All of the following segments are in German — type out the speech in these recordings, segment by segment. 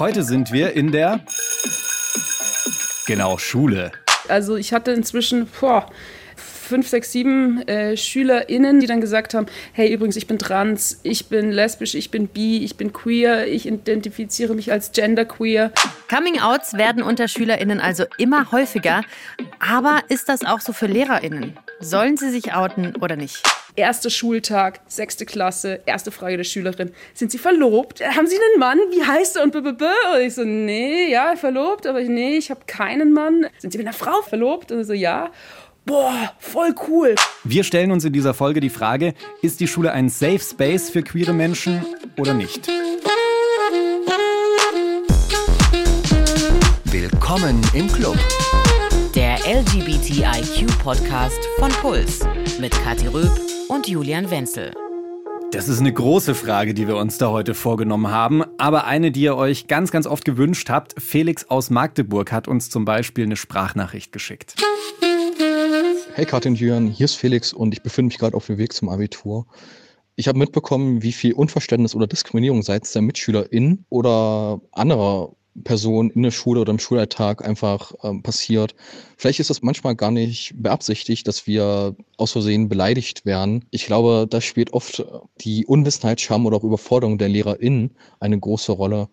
Heute sind wir in der genau Schule. Also ich hatte inzwischen boah, fünf, sechs, sieben äh, SchülerInnen, die dann gesagt haben, hey, übrigens, ich bin trans, ich bin lesbisch, ich bin bi, ich bin queer, ich identifiziere mich als genderqueer. Coming-outs werden unter SchülerInnen also immer häufiger. Aber ist das auch so für LehrerInnen? Sollen sie sich outen oder nicht? Erster Schultag, sechste Klasse, erste Frage der Schülerin. Sind Sie verlobt? Haben Sie einen Mann? Wie heißt er? Und, b -b -b und ich so, nee, ja, verlobt, aber nee, ich habe keinen Mann. Sind Sie mit einer Frau verlobt? Und so, ja. Boah, voll cool. Wir stellen uns in dieser Folge die Frage, ist die Schule ein Safe Space für queere Menschen oder nicht? Willkommen im Club. Der LGBTIQ-Podcast von Puls mit Kathi Röb und Julian Wenzel. Das ist eine große Frage, die wir uns da heute vorgenommen haben, aber eine, die ihr euch ganz, ganz oft gewünscht habt. Felix aus Magdeburg hat uns zum Beispiel eine Sprachnachricht geschickt. Hey Katrin Julian, hier ist Felix und ich befinde mich gerade auf dem Weg zum Abitur. Ich habe mitbekommen, wie viel Unverständnis oder Diskriminierung seitens der MitschülerInnen oder anderer Person in der Schule oder im Schulalltag einfach ähm, passiert. Vielleicht ist das manchmal gar nicht beabsichtigt, dass wir aus Versehen beleidigt werden. Ich glaube, da spielt oft die Unwissenheit, Scham oder auch Überforderung der LehrerInnen eine große Rolle,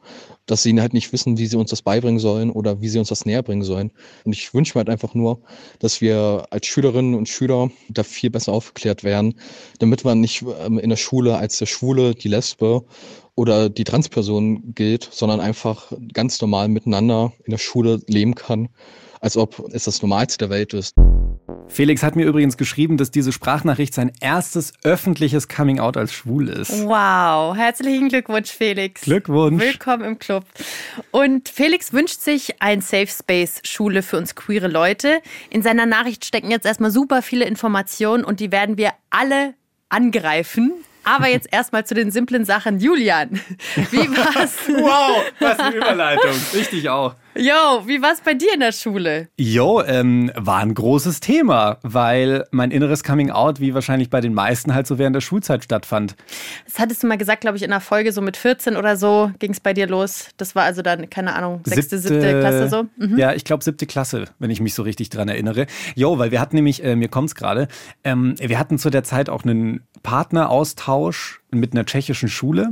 dass sie halt nicht wissen, wie sie uns das beibringen sollen oder wie sie uns das näher bringen sollen. Und ich wünsche mir halt einfach nur, dass wir als Schülerinnen und Schüler da viel besser aufgeklärt werden, damit man nicht ähm, in der Schule als der Schwule, die Lesbe oder die Transperson gilt, sondern einfach ganz normal miteinander in der Schule leben kann, als ob es das Normalste der Welt ist. Felix hat mir übrigens geschrieben, dass diese Sprachnachricht sein erstes öffentliches Coming-out als schwul ist. Wow, herzlichen Glückwunsch, Felix. Glückwunsch. Willkommen im Club. Und Felix wünscht sich ein Safe Space Schule für uns queere Leute. In seiner Nachricht stecken jetzt erstmal super viele Informationen und die werden wir alle angreifen. Aber jetzt erstmal zu den simplen Sachen. Julian, wie war's? wow, was eine Überleitung. Richtig auch. Jo, wie war's bei dir in der Schule? Jo, ähm, war ein großes Thema, weil mein inneres Coming Out, wie wahrscheinlich bei den meisten, halt so während der Schulzeit stattfand. Das hattest du mal gesagt, glaube ich, in einer Folge, so mit 14 oder so ging es bei dir los. Das war also dann, keine Ahnung, sechste, siebte, siebte Klasse so? Mhm. Ja, ich glaube siebte Klasse, wenn ich mich so richtig dran erinnere. Jo, weil wir hatten nämlich, äh, mir kommt's gerade, ähm, wir hatten zu der Zeit auch einen Partneraustausch mit einer tschechischen Schule.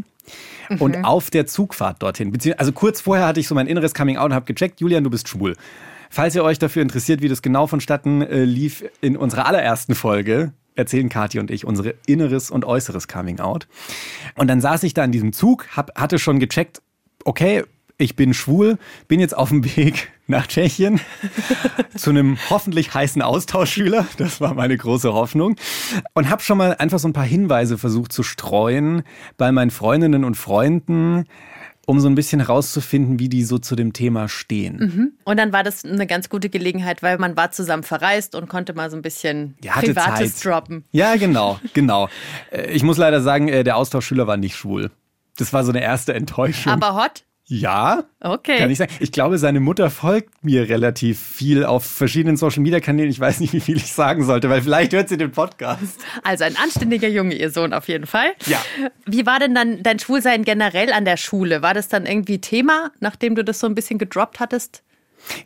Und mhm. auf der Zugfahrt dorthin, also kurz vorher hatte ich so mein inneres Coming Out und habe gecheckt, Julian, du bist schwul. Falls ihr euch dafür interessiert, wie das genau vonstatten äh, lief, in unserer allerersten Folge erzählen Kathi und ich unsere inneres und äußeres Coming Out. Und dann saß ich da in diesem Zug, hab, hatte schon gecheckt, okay, ich bin schwul, bin jetzt auf dem Weg nach Tschechien zu einem hoffentlich heißen Austauschschüler. Das war meine große Hoffnung. Und habe schon mal einfach so ein paar Hinweise versucht zu streuen bei meinen Freundinnen und Freunden, um so ein bisschen herauszufinden, wie die so zu dem Thema stehen. Mhm. Und dann war das eine ganz gute Gelegenheit, weil man war zusammen verreist und konnte mal so ein bisschen ja, Privates Zeit. droppen. Ja, genau, genau. Äh, ich muss leider sagen, äh, der Austauschschüler war nicht schwul. Das war so eine erste Enttäuschung. Aber hot? Ja, okay. Kann ich sagen. Ich glaube, seine Mutter folgt mir relativ viel auf verschiedenen Social Media Kanälen. Ich weiß nicht, wie viel ich sagen sollte, weil vielleicht hört sie den Podcast. Also ein anständiger Junge, ihr Sohn auf jeden Fall. Ja. Wie war denn dann dein Schwulsein generell an der Schule? War das dann irgendwie Thema, nachdem du das so ein bisschen gedroppt hattest?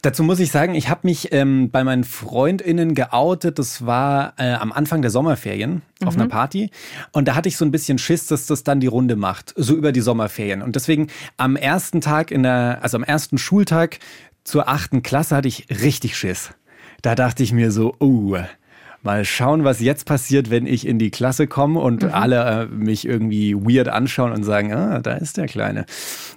Dazu muss ich sagen, ich habe mich ähm, bei meinen FreundInnen geoutet. Das war äh, am Anfang der Sommerferien mhm. auf einer mhm. Party. Und da hatte ich so ein bisschen Schiss, dass das dann die Runde macht, so über die Sommerferien. Und deswegen am ersten Tag in der, also am ersten Schultag zur achten Klasse hatte ich richtig Schiss. Da dachte ich mir so, oh, mal schauen, was jetzt passiert, wenn ich in die Klasse komme und mhm. alle äh, mich irgendwie weird anschauen und sagen, ah, da ist der Kleine.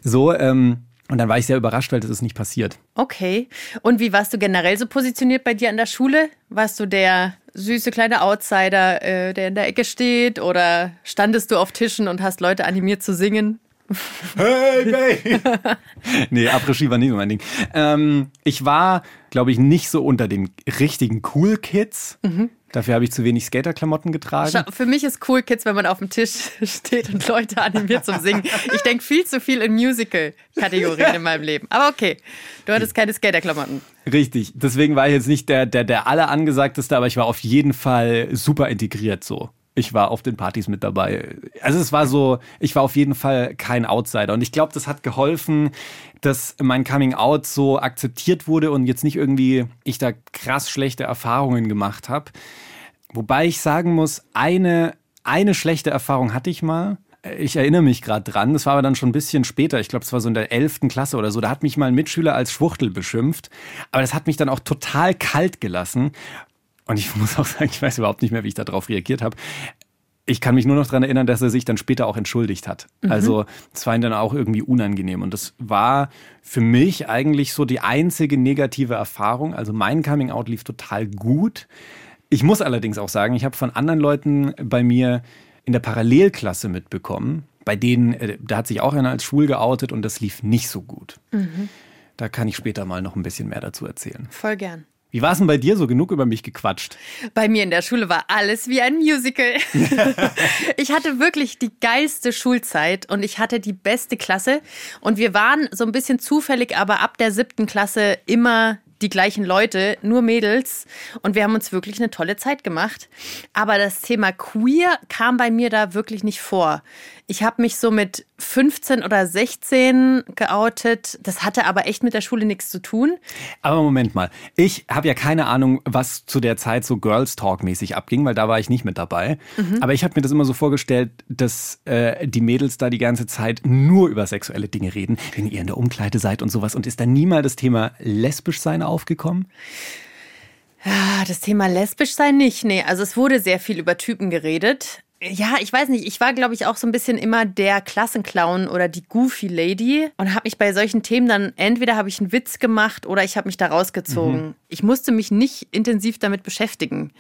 So, ähm, und dann war ich sehr überrascht, weil das ist nicht passiert. Okay. Und wie warst du generell so positioniert bei dir an der Schule? Warst du der süße kleine Outsider, äh, der in der Ecke steht? Oder standest du auf Tischen und hast Leute animiert zu singen? Hey, baby! nee, Après-Ski war nicht so mein Ding. Ähm, ich war, glaube ich, nicht so unter den richtigen Cool Kids. Mhm. Dafür habe ich zu wenig Skaterklamotten getragen. Für mich ist Cool Kids, wenn man auf dem Tisch steht und Leute animiert zum Singen. Ich denke viel zu viel in Musical-Kategorien in meinem Leben. Aber okay, du hattest keine Skaterklamotten. Richtig, deswegen war ich jetzt nicht der, der, der allerangesagteste, aber ich war auf jeden Fall super integriert so. Ich war auf den Partys mit dabei. Also es war so, ich war auf jeden Fall kein Outsider. Und ich glaube, das hat geholfen, dass mein Coming Out so akzeptiert wurde und jetzt nicht irgendwie ich da krass schlechte Erfahrungen gemacht habe. Wobei ich sagen muss, eine, eine schlechte Erfahrung hatte ich mal. Ich erinnere mich gerade dran, das war aber dann schon ein bisschen später, ich glaube, es war so in der 11. Klasse oder so, da hat mich mal ein Mitschüler als Schwuchtel beschimpft, aber das hat mich dann auch total kalt gelassen. Und ich muss auch sagen, ich weiß überhaupt nicht mehr, wie ich darauf reagiert habe. Ich kann mich nur noch daran erinnern, dass er sich dann später auch entschuldigt hat. Mhm. Also es war ihm dann auch irgendwie unangenehm. Und das war für mich eigentlich so die einzige negative Erfahrung. Also mein Coming Out lief total gut. Ich muss allerdings auch sagen, ich habe von anderen Leuten bei mir in der Parallelklasse mitbekommen, bei denen, äh, da hat sich auch einer als schwul geoutet und das lief nicht so gut. Mhm. Da kann ich später mal noch ein bisschen mehr dazu erzählen. Voll gern. Wie war es denn bei dir so genug über mich gequatscht? Bei mir in der Schule war alles wie ein Musical. ich hatte wirklich die geilste Schulzeit und ich hatte die beste Klasse. Und wir waren so ein bisschen zufällig, aber ab der siebten Klasse immer die gleichen Leute, nur Mädels. Und wir haben uns wirklich eine tolle Zeit gemacht. Aber das Thema queer kam bei mir da wirklich nicht vor. Ich habe mich so mit 15 oder 16 geoutet. Das hatte aber echt mit der Schule nichts zu tun. Aber Moment mal. Ich habe ja keine Ahnung, was zu der Zeit so Girls Talk mäßig abging, weil da war ich nicht mit dabei. Mhm. Aber ich habe mir das immer so vorgestellt, dass äh, die Mädels da die ganze Zeit nur über sexuelle Dinge reden, wenn ihr in der Umkleide seid und sowas. Und ist da nie mal das Thema lesbisch sein aufgekommen? Ja, das Thema lesbisch sein nicht. Nee, also es wurde sehr viel über Typen geredet. Ja, ich weiß nicht. Ich war, glaube ich, auch so ein bisschen immer der Klassenclown oder die Goofy Lady und habe mich bei solchen Themen dann entweder habe ich einen Witz gemacht oder ich habe mich da rausgezogen. Mhm. Ich musste mich nicht intensiv damit beschäftigen.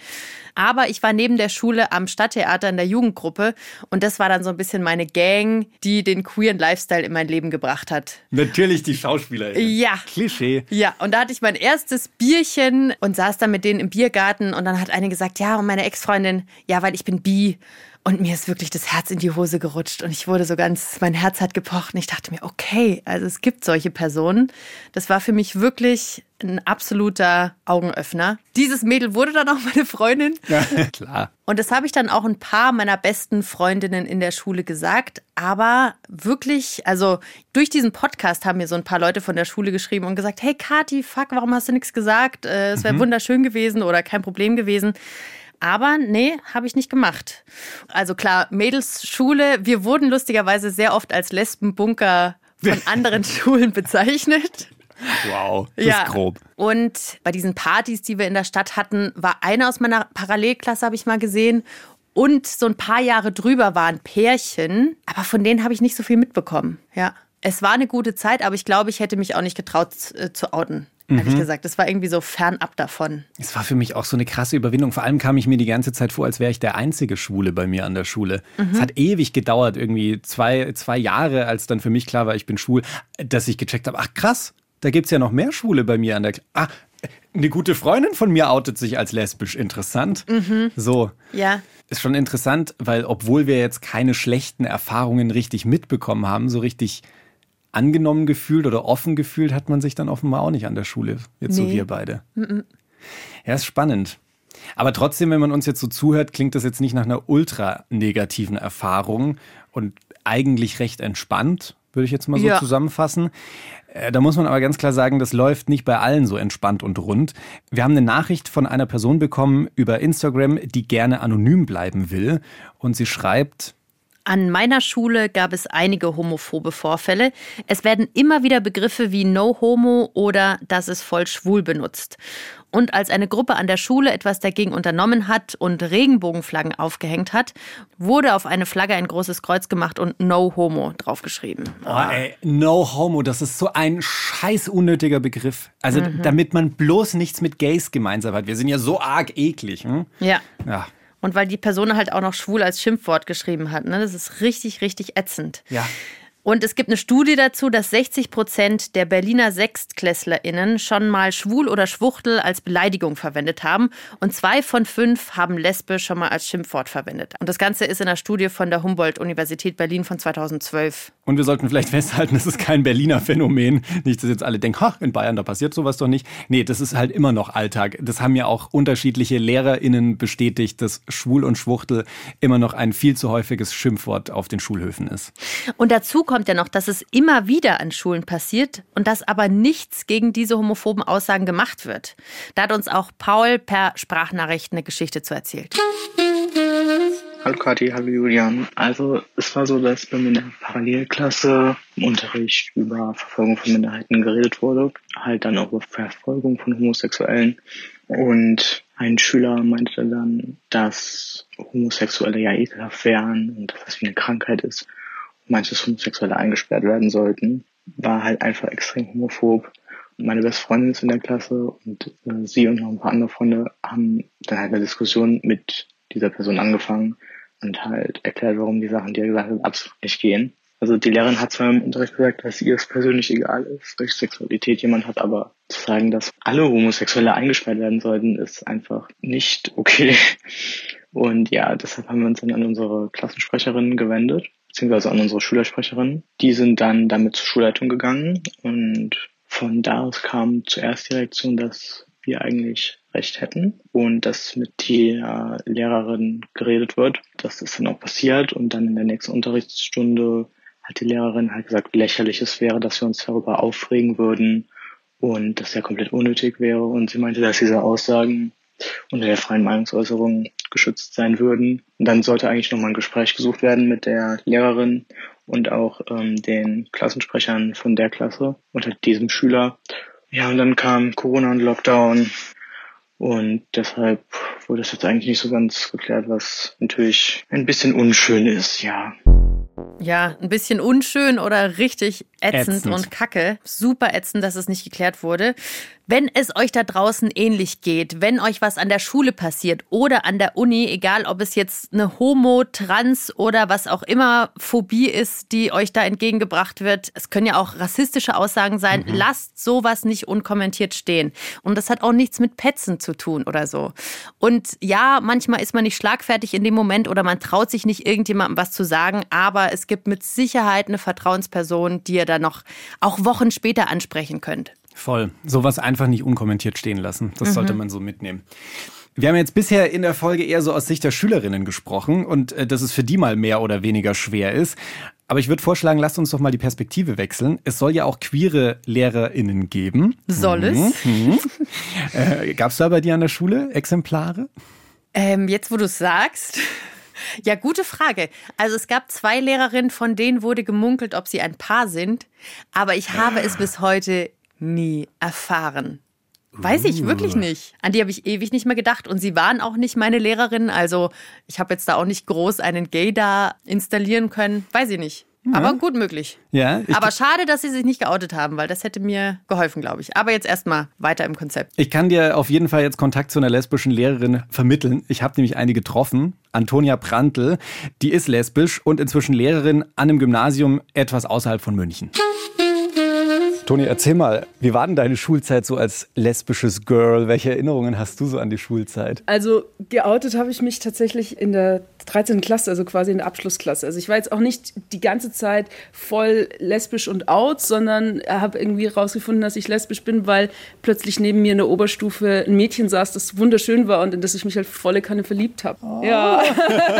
Aber ich war neben der Schule am Stadttheater in der Jugendgruppe und das war dann so ein bisschen meine Gang, die den queeren Lifestyle in mein Leben gebracht hat. Natürlich die Schauspielerin. Ja. Klischee. Ja, und da hatte ich mein erstes Bierchen und saß dann mit denen im Biergarten und dann hat eine gesagt, ja, und meine Ex-Freundin, ja, weil ich bin bi. Und mir ist wirklich das Herz in die Hose gerutscht und ich wurde so ganz, mein Herz hat gepocht und ich dachte mir, okay, also es gibt solche Personen. Das war für mich wirklich ein absoluter Augenöffner. Dieses Mädel wurde dann auch meine Freundin. Ja, klar. Und das habe ich dann auch ein paar meiner besten Freundinnen in der Schule gesagt. Aber wirklich, also durch diesen Podcast haben mir so ein paar Leute von der Schule geschrieben und gesagt, hey Kati, fuck, warum hast du nichts gesagt? Äh, es wäre mhm. wunderschön gewesen oder kein Problem gewesen. Aber nee, habe ich nicht gemacht. Also klar, Mädelsschule, wir wurden lustigerweise sehr oft als Lesbenbunker von anderen Schulen bezeichnet. Wow, das ja. ist grob. Und bei diesen Partys, die wir in der Stadt hatten, war einer aus meiner Parallelklasse, habe ich mal gesehen. Und so ein paar Jahre drüber waren Pärchen, aber von denen habe ich nicht so viel mitbekommen. Ja. Es war eine gute Zeit, aber ich glaube, ich hätte mich auch nicht getraut äh, zu outen ehrlich mhm. gesagt. Das war irgendwie so fernab davon. Es war für mich auch so eine krasse Überwindung. Vor allem kam ich mir die ganze Zeit vor, als wäre ich der einzige Schwule bei mir an der Schule. Mhm. Es hat ewig gedauert, irgendwie zwei, zwei Jahre, als dann für mich klar war, ich bin schwul, dass ich gecheckt habe, ach krass, da gibt es ja noch mehr Schwule bei mir an der Ah, eine gute Freundin von mir outet sich als lesbisch. Interessant. Mhm. So. Ja. Ist schon interessant, weil obwohl wir jetzt keine schlechten Erfahrungen richtig mitbekommen haben, so richtig angenommen gefühlt oder offen gefühlt hat man sich dann offenbar auch nicht an der Schule, jetzt nee. so wir beide. Mhm. Ja, ist spannend. Aber trotzdem, wenn man uns jetzt so zuhört, klingt das jetzt nicht nach einer ultra negativen Erfahrung und eigentlich recht entspannt, würde ich jetzt mal so ja. zusammenfassen. Äh, da muss man aber ganz klar sagen, das läuft nicht bei allen so entspannt und rund. Wir haben eine Nachricht von einer Person bekommen über Instagram, die gerne anonym bleiben will. Und sie schreibt, an meiner Schule gab es einige homophobe Vorfälle. Es werden immer wieder Begriffe wie No Homo oder das ist voll schwul benutzt. Und als eine Gruppe an der Schule etwas dagegen unternommen hat und Regenbogenflaggen aufgehängt hat, wurde auf eine Flagge ein großes Kreuz gemacht und No Homo draufgeschrieben. Oh, ey, no Homo, das ist so ein scheiß unnötiger Begriff. Also mhm. damit man bloß nichts mit Gays gemeinsam hat. Wir sind ja so arg eklig. Hm? Ja. Ja. Und weil die Person halt auch noch schwul als Schimpfwort geschrieben hat. Ne? Das ist richtig, richtig ätzend. Ja. Und es gibt eine Studie dazu, dass 60 Prozent der Berliner SechstklässlerInnen schon mal schwul oder Schwuchtel als Beleidigung verwendet haben. Und zwei von fünf haben Lesbe schon mal als Schimpfwort verwendet. Und das Ganze ist in einer Studie von der Humboldt-Universität Berlin von 2012. Und wir sollten vielleicht festhalten, das ist kein Berliner Phänomen. Nicht, dass jetzt alle denken, ha, in Bayern, da passiert sowas doch nicht. Nee, das ist halt immer noch Alltag. Das haben ja auch unterschiedliche LehrerInnen bestätigt, dass Schwul und Schwuchtel immer noch ein viel zu häufiges Schimpfwort auf den Schulhöfen ist. Und dazu kommt ja noch, dass es immer wieder an Schulen passiert und dass aber nichts gegen diese homophoben Aussagen gemacht wird. Da hat uns auch Paul per Sprachnachricht eine Geschichte zu erzählt. Hallo Kathi, hallo Julian. Also es war so, dass bei mir in der Parallelklasse im Unterricht über Verfolgung von Minderheiten geredet wurde, halt dann auch über Verfolgung von Homosexuellen. Und ein Schüler meinte dann, dass Homosexuelle ja ekelhaft wären und dass das wie eine Krankheit ist und manches Homosexuelle eingesperrt werden sollten. War halt einfach extrem homophob. Meine beste Freundin ist in der Klasse und äh, sie und noch ein paar andere Freunde haben dann halt eine Diskussion mit dieser Person angefangen und halt erklärt, warum die Sachen, die er gesagt hat, absolut nicht gehen. Also die Lehrerin hat zwar im Unterricht gesagt, dass ihr es persönlich egal ist, welche Sexualität jemand hat, aber zu sagen, dass alle Homosexuelle eingesperrt werden sollten, ist einfach nicht okay. Und ja, deshalb haben wir uns dann an unsere Klassensprecherin gewendet, beziehungsweise an unsere Schülersprecherin. Die sind dann damit zur Schulleitung gegangen und von da aus kam zuerst die Reaktion, dass wir eigentlich recht hätten und dass mit der Lehrerin geredet wird. Das ist dann auch passiert und dann in der nächsten Unterrichtsstunde hat die Lehrerin halt gesagt, lächerlich es wäre, dass wir uns darüber aufregen würden und dass ja komplett unnötig wäre und sie meinte, dass diese Aussagen unter der freien Meinungsäußerung geschützt sein würden. Und dann sollte eigentlich nochmal ein Gespräch gesucht werden mit der Lehrerin und auch ähm, den Klassensprechern von der Klasse unter diesem Schüler. Ja, und dann kam Corona und Lockdown und deshalb wurde es jetzt eigentlich nicht so ganz geklärt, was natürlich ein bisschen unschön ist, ja. Ja, ein bisschen unschön oder richtig ätzend, Ätzend. und kacke. Super ätzend, dass es nicht geklärt wurde. Wenn es euch da draußen ähnlich geht, wenn euch was an der Schule passiert oder an der Uni, egal ob es jetzt eine Homo, Trans oder was auch immer Phobie ist, die euch da entgegengebracht wird, es können ja auch rassistische Aussagen sein, lasst sowas nicht unkommentiert stehen. Und das hat auch nichts mit Petzen zu tun oder so. Und ja, manchmal ist man nicht schlagfertig in dem Moment oder man traut sich nicht irgendjemandem was zu sagen, aber es gibt mit Sicherheit eine Vertrauensperson, die ihr da noch auch Wochen später ansprechen könnt. Voll. Sowas einfach nicht unkommentiert stehen lassen. Das sollte man so mitnehmen. Wir haben jetzt bisher in der Folge eher so aus Sicht der Schülerinnen gesprochen und äh, dass es für die mal mehr oder weniger schwer ist. Aber ich würde vorschlagen, lasst uns doch mal die Perspektive wechseln. Es soll ja auch queere LehrerInnen geben. Soll es? Mhm. Äh, Gab es da bei dir an der Schule Exemplare? Ähm, jetzt, wo du es sagst. Ja, gute Frage. Also es gab zwei Lehrerinnen, von denen wurde gemunkelt, ob sie ein Paar sind. Aber ich habe es bis heute nie erfahren. Weiß ich wirklich nicht. An die habe ich ewig nicht mehr gedacht. Und sie waren auch nicht meine Lehrerinnen. Also ich habe jetzt da auch nicht groß einen Gay da installieren können. Weiß ich nicht. Aber gut möglich. Ja. Aber schade, dass sie sich nicht geoutet haben, weil das hätte mir geholfen, glaube ich. Aber jetzt erstmal weiter im Konzept. ich kann dir auf jeden Fall jetzt Kontakt zu einer lesbischen Lehrerin vermitteln. Ich habe nämlich eine getroffen, Antonia Prantl. Die ist lesbisch und inzwischen Lehrerin an einem Gymnasium etwas außerhalb von München. Toni, erzähl mal, wie war denn deine Schulzeit so als lesbisches Girl? Welche Erinnerungen hast du so an die Schulzeit? Also geoutet habe ich mich tatsächlich in der 13. Klasse, also quasi in der Abschlussklasse. Also ich war jetzt auch nicht die ganze Zeit voll lesbisch und out, sondern habe irgendwie rausgefunden, dass ich lesbisch bin, weil plötzlich neben mir in der Oberstufe ein Mädchen saß, das wunderschön war und in das ich mich halt volle Kanne verliebt habe. Ja.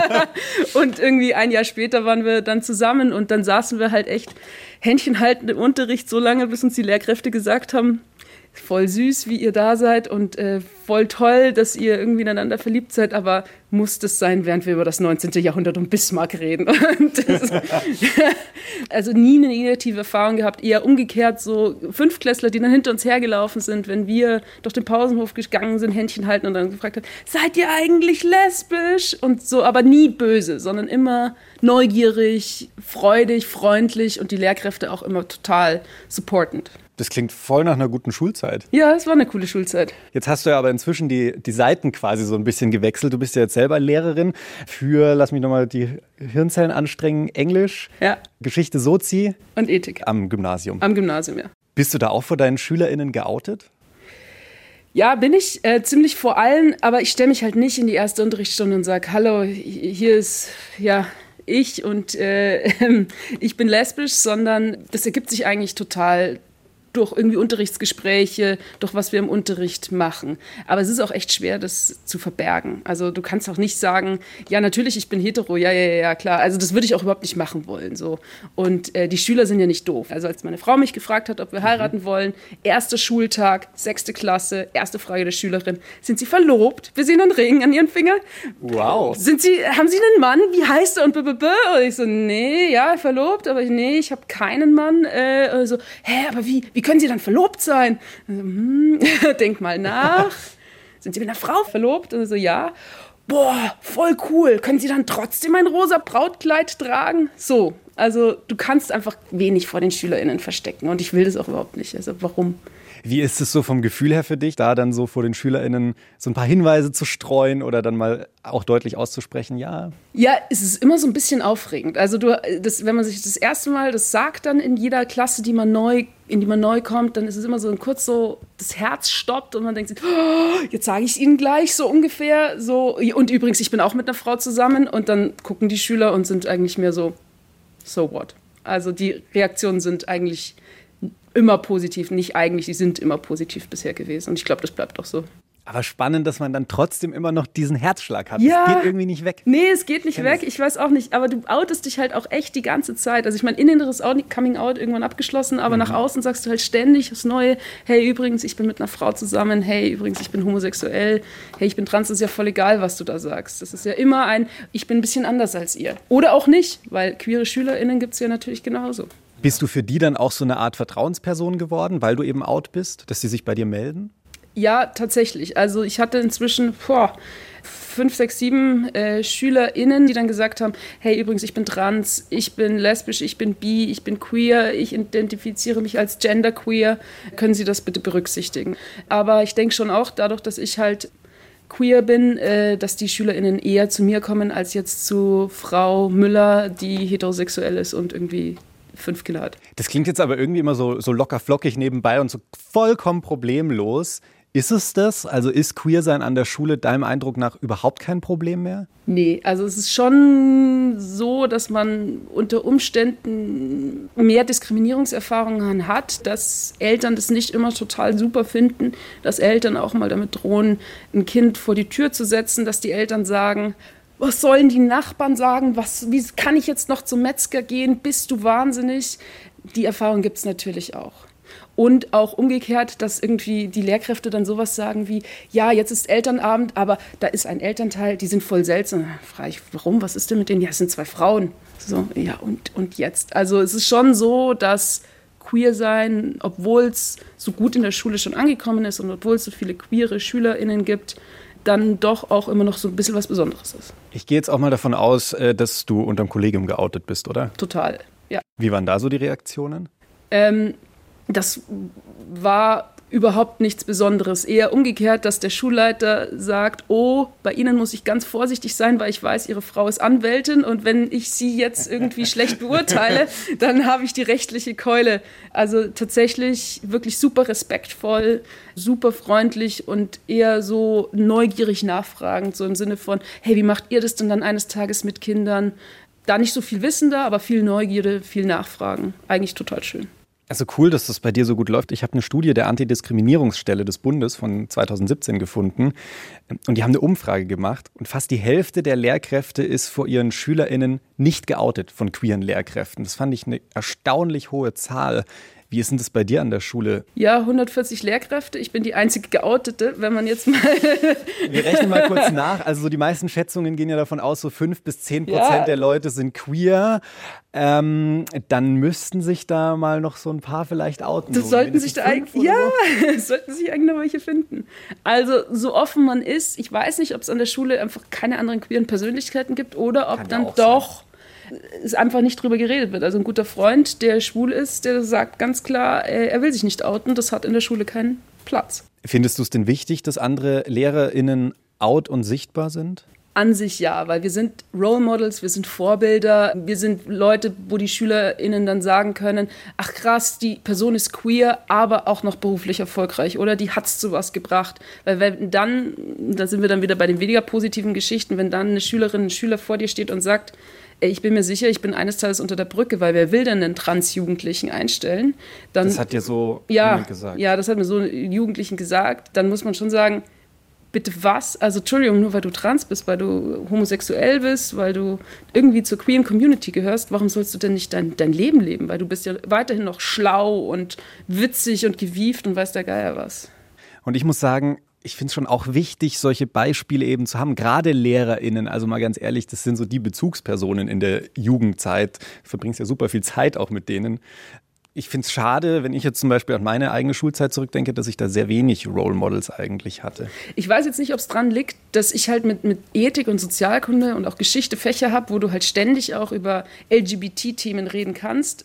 und irgendwie ein Jahr später waren wir dann zusammen und dann saßen wir halt echt Händchen haltend im Unterricht so lange, bis uns die Lehrkräfte gesagt haben, voll süß, wie ihr da seid und äh, voll toll, dass ihr irgendwie ineinander verliebt seid, aber muss das sein, während wir über das 19. Jahrhundert und Bismarck reden? Und das, also nie eine negative Erfahrung gehabt, eher umgekehrt so Fünftklässler, die dann hinter uns hergelaufen sind, wenn wir durch den Pausenhof gegangen sind, Händchen halten und dann gefragt haben, seid ihr eigentlich lesbisch? Und so, aber nie böse, sondern immer neugierig, freudig, freundlich und die Lehrkräfte auch immer total supportend. Das klingt voll nach einer guten Schulzeit. Ja, es war eine coole Schulzeit. Jetzt hast du ja aber inzwischen die, die Seiten quasi so ein bisschen gewechselt. Du bist ja jetzt selber Lehrerin für, lass mich nochmal die Hirnzellen anstrengen, Englisch, Ja, Geschichte Sozi und Ethik. am Gymnasium. Am Gymnasium, ja. Bist du da auch vor deinen SchülerInnen geoutet? Ja, bin ich äh, ziemlich vor allen, aber ich stelle mich halt nicht in die erste Unterrichtsstunde und sage, hallo, hier ist, ja, ich und äh, ich bin lesbisch, sondern das ergibt sich eigentlich total durch irgendwie Unterrichtsgespräche, durch was wir im Unterricht machen. Aber es ist auch echt schwer, das zu verbergen. Also du kannst auch nicht sagen, ja, natürlich, ich bin hetero, ja, ja, ja, klar. Also das würde ich auch überhaupt nicht machen wollen. So. Und äh, die Schüler sind ja nicht doof. Also als meine Frau mich gefragt hat, ob wir heiraten mhm. wollen, erster Schultag, sechste Klasse, erste Frage der Schülerin, sind Sie verlobt? Wir sehen einen Ring an Ihren Finger. Wow. Sind Sie, haben Sie einen Mann? Wie heißt er? Und, b -b -b und ich so, nee, ja, verlobt, aber nee, ich habe keinen Mann. Äh, so, hä, aber wie, wie wie können Sie dann verlobt sein? So, hm, denk mal nach. Sind Sie mit einer Frau verlobt? Und so, ja. Boah, voll cool. Können Sie dann trotzdem ein rosa Brautkleid tragen? So, also du kannst einfach wenig vor den SchülerInnen verstecken und ich will das auch überhaupt nicht. Also warum? Wie ist es so vom Gefühl her für dich, da dann so vor den SchülerInnen so ein paar Hinweise zu streuen oder dann mal auch deutlich auszusprechen, ja? Ja, es ist immer so ein bisschen aufregend. Also du, das, wenn man sich das erste Mal das sagt dann in jeder Klasse, die man neu, in die man neu kommt, dann ist es immer so ein kurz so, das Herz stoppt und man denkt sich, oh, jetzt sage ich es ihnen gleich so ungefähr. So. Und übrigens, ich bin auch mit einer Frau zusammen und dann gucken die Schüler und sind eigentlich mehr so, so what? Also die Reaktionen sind eigentlich immer positiv, nicht eigentlich, die sind immer positiv bisher gewesen. Und ich glaube, das bleibt auch so. Aber spannend, dass man dann trotzdem immer noch diesen Herzschlag hat. Ja. Es geht irgendwie nicht weg. Nee, es geht nicht weg. Ich weiß auch nicht. Aber du outest dich halt auch echt die ganze Zeit. Also ich meine, inneres Coming Out irgendwann abgeschlossen, aber mhm. nach außen sagst du halt ständig das Neue. Hey, übrigens, ich bin mit einer Frau zusammen. Hey, übrigens, ich bin homosexuell. Hey, ich bin trans. Das ist ja voll egal, was du da sagst. Das ist ja immer ein, ich bin ein bisschen anders als ihr. Oder auch nicht, weil queere SchülerInnen gibt es ja natürlich genauso. Bist du für die dann auch so eine Art Vertrauensperson geworden, weil du eben out bist, dass sie sich bei dir melden? Ja, tatsächlich. Also ich hatte inzwischen boah, fünf, sechs, sieben äh, SchülerInnen, die dann gesagt haben, hey, übrigens, ich bin trans, ich bin lesbisch, ich bin bi, ich bin queer, ich identifiziere mich als genderqueer. Können Sie das bitte berücksichtigen? Aber ich denke schon auch, dadurch, dass ich halt queer bin, äh, dass die SchülerInnen eher zu mir kommen als jetzt zu Frau Müller, die heterosexuell ist und irgendwie fünf Kinder hat. Das klingt jetzt aber irgendwie immer so, so locker flockig nebenbei und so vollkommen problemlos. Ist es das? Also ist Queersein an der Schule deinem Eindruck nach überhaupt kein Problem mehr? Nee, also es ist schon so, dass man unter Umständen mehr Diskriminierungserfahrungen hat, dass Eltern das nicht immer total super finden, dass Eltern auch mal damit drohen, ein Kind vor die Tür zu setzen, dass die Eltern sagen, was sollen die Nachbarn sagen? Was, wie kann ich jetzt noch zum Metzger gehen? Bist du wahnsinnig? Die Erfahrung gibt es natürlich auch. Und auch umgekehrt, dass irgendwie die Lehrkräfte dann sowas sagen wie, ja, jetzt ist Elternabend, aber da ist ein Elternteil, die sind voll seltsam. Da frage ich, warum? Was ist denn mit denen? Ja, es sind zwei Frauen. So, ja, und, und jetzt? Also es ist schon so, dass queer sein, obwohl es so gut in der Schule schon angekommen ist und obwohl es so viele queere SchülerInnen gibt, dann doch auch immer noch so ein bisschen was Besonderes ist. Ich gehe jetzt auch mal davon aus, äh, dass du unterm Kollegium geoutet bist, oder? Total, ja. Wie waren da so die Reaktionen? Ähm, das war überhaupt nichts Besonderes. Eher umgekehrt, dass der Schulleiter sagt, oh, bei Ihnen muss ich ganz vorsichtig sein, weil ich weiß, Ihre Frau ist Anwältin und wenn ich Sie jetzt irgendwie schlecht beurteile, dann habe ich die rechtliche Keule. Also tatsächlich wirklich super respektvoll, super freundlich und eher so neugierig nachfragend, so im Sinne von, hey, wie macht ihr das denn dann eines Tages mit Kindern? Da nicht so viel Wissender, aber viel Neugierde, viel Nachfragen. Eigentlich total schön. Also cool, dass das bei dir so gut läuft. Ich habe eine Studie der Antidiskriminierungsstelle des Bundes von 2017 gefunden und die haben eine Umfrage gemacht und fast die Hälfte der Lehrkräfte ist vor ihren Schülerinnen nicht geoutet von queeren Lehrkräften. Das fand ich eine erstaunlich hohe Zahl. Wie ist denn das bei dir an der Schule? Ja, 140 Lehrkräfte. Ich bin die einzige Geoutete, wenn man jetzt mal. Wir rechnen mal kurz nach. Also, so die meisten Schätzungen gehen ja davon aus, so 5 bis 10 Prozent ja. der Leute sind queer. Ähm, dann müssten sich da mal noch so ein paar vielleicht outen. Das so, sollten sich da eigentlich. Ja, so. sollten sich eigentlich noch welche finden. Also, so offen man ist, ich weiß nicht, ob es an der Schule einfach keine anderen queeren Persönlichkeiten gibt oder ob Kann dann doch. Sein es einfach nicht drüber geredet wird. Also ein guter Freund, der schwul ist, der sagt ganz klar, er will sich nicht outen, das hat in der Schule keinen Platz. Findest du es denn wichtig, dass andere LehrerInnen out und sichtbar sind? An sich ja, weil wir sind Role Models, wir sind Vorbilder, wir sind Leute, wo die SchülerInnen dann sagen können, ach krass, die Person ist queer, aber auch noch beruflich erfolgreich oder die hat es zu was gebracht. Weil wenn dann, da sind wir dann wieder bei den weniger positiven Geschichten, wenn dann eine Schülerin, ein Schüler vor dir steht und sagt, ich bin mir sicher, ich bin eines Tages unter der Brücke, weil wer will denn einen Transjugendlichen einstellen? Dann, das hat dir so ja, gesagt. Ja, das hat mir so ein Jugendlichen gesagt. Dann muss man schon sagen, bitte was? Also Entschuldigung, nur weil du trans bist, weil du homosexuell bist, weil du irgendwie zur queeren Community gehörst, warum sollst du denn nicht dein, dein Leben leben? Weil du bist ja weiterhin noch schlau und witzig und gewieft und weiß der Geier was. Und ich muss sagen, ich finde es schon auch wichtig, solche Beispiele eben zu haben. Gerade LehrerInnen, also mal ganz ehrlich, das sind so die Bezugspersonen in der Jugendzeit. Du verbringst ja super viel Zeit auch mit denen. Ich finde es schade, wenn ich jetzt zum Beispiel an meine eigene Schulzeit zurückdenke, dass ich da sehr wenig Role Models eigentlich hatte. Ich weiß jetzt nicht, ob es dran liegt, dass ich halt mit, mit Ethik und Sozialkunde und auch Geschichte Fächer habe, wo du halt ständig auch über LGBT-Themen reden kannst.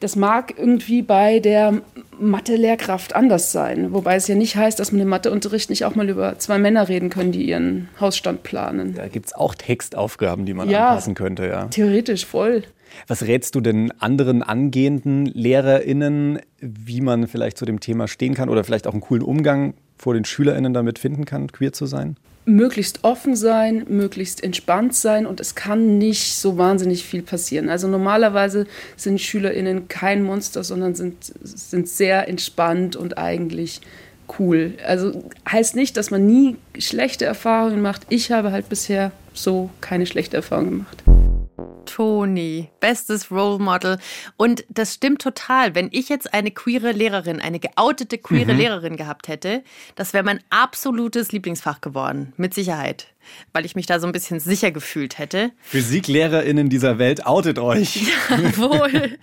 Das mag irgendwie bei der Mathe-Lehrkraft anders sein. Wobei es ja nicht heißt, dass man im Matheunterricht nicht auch mal über zwei Männer reden können, die ihren Hausstand planen. Da gibt es auch Textaufgaben, die man ja, anpassen könnte, ja. Theoretisch voll. Was rätst du denn anderen angehenden LehrerInnen, wie man vielleicht zu dem Thema stehen kann oder vielleicht auch einen coolen Umgang vor den SchülerInnen damit finden kann, queer zu sein? Möglichst offen sein, möglichst entspannt sein und es kann nicht so wahnsinnig viel passieren. Also normalerweise sind SchülerInnen kein Monster, sondern sind, sind sehr entspannt und eigentlich cool. Also heißt nicht, dass man nie schlechte Erfahrungen macht. Ich habe halt bisher so keine schlechte Erfahrung gemacht. Toni, bestes Role Model. Und das stimmt total. Wenn ich jetzt eine queere Lehrerin, eine geoutete queere mhm. Lehrerin gehabt hätte, das wäre mein absolutes Lieblingsfach geworden. Mit Sicherheit weil ich mich da so ein bisschen sicher gefühlt hätte. PhysiklehrerInnen dieser Welt, outet euch. Jawohl.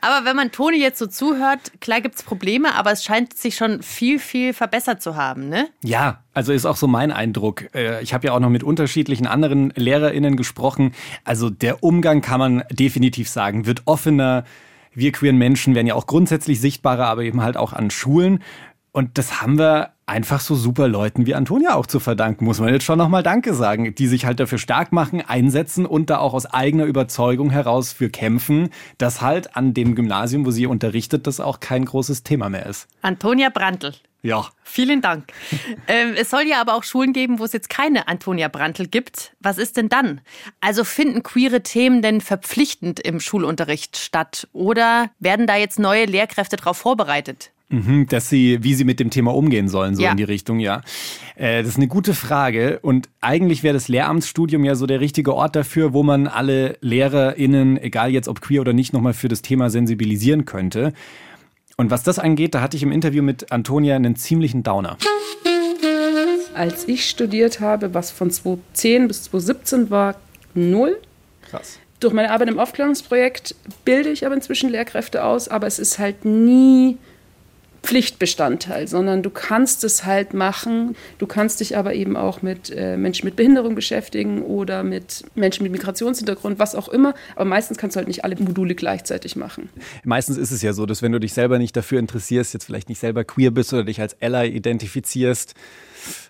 aber wenn man Toni jetzt so zuhört, klar gibt es Probleme, aber es scheint sich schon viel, viel verbessert zu haben, ne? Ja, also ist auch so mein Eindruck. Äh, ich habe ja auch noch mit unterschiedlichen anderen LehrerInnen gesprochen. Also der Umgang kann man definitiv sagen, wird offener. Wir queeren Menschen werden ja auch grundsätzlich sichtbarer, aber eben halt auch an Schulen. Und das haben wir einfach so super Leuten wie Antonia auch zu verdanken, muss man jetzt schon nochmal Danke sagen, die sich halt dafür stark machen, einsetzen und da auch aus eigener Überzeugung heraus für kämpfen, dass halt an dem Gymnasium, wo sie unterrichtet, das auch kein großes Thema mehr ist. Antonia Brandl. Ja. Vielen Dank. ähm, es soll ja aber auch Schulen geben, wo es jetzt keine Antonia Brandl gibt. Was ist denn dann? Also finden queere Themen denn verpflichtend im Schulunterricht statt? Oder werden da jetzt neue Lehrkräfte darauf vorbereitet? Mhm, dass sie, wie sie mit dem Thema umgehen sollen, so ja. in die Richtung, ja. Äh, das ist eine gute Frage. Und eigentlich wäre das Lehramtsstudium ja so der richtige Ort dafür, wo man alle LehrerInnen, egal jetzt ob queer oder nicht, nochmal für das Thema sensibilisieren könnte. Und was das angeht, da hatte ich im Interview mit Antonia einen ziemlichen Downer. Als ich studiert habe, was von 2010 bis 2017 war, null. Krass. Durch meine Arbeit im Aufklärungsprojekt bilde ich aber inzwischen Lehrkräfte aus, aber es ist halt nie Pflichtbestandteil, sondern du kannst es halt machen. Du kannst dich aber eben auch mit äh, Menschen mit Behinderung beschäftigen oder mit Menschen mit Migrationshintergrund, was auch immer. Aber meistens kannst du halt nicht alle Module gleichzeitig machen. Meistens ist es ja so, dass wenn du dich selber nicht dafür interessierst, jetzt vielleicht nicht selber queer bist oder dich als Ally identifizierst,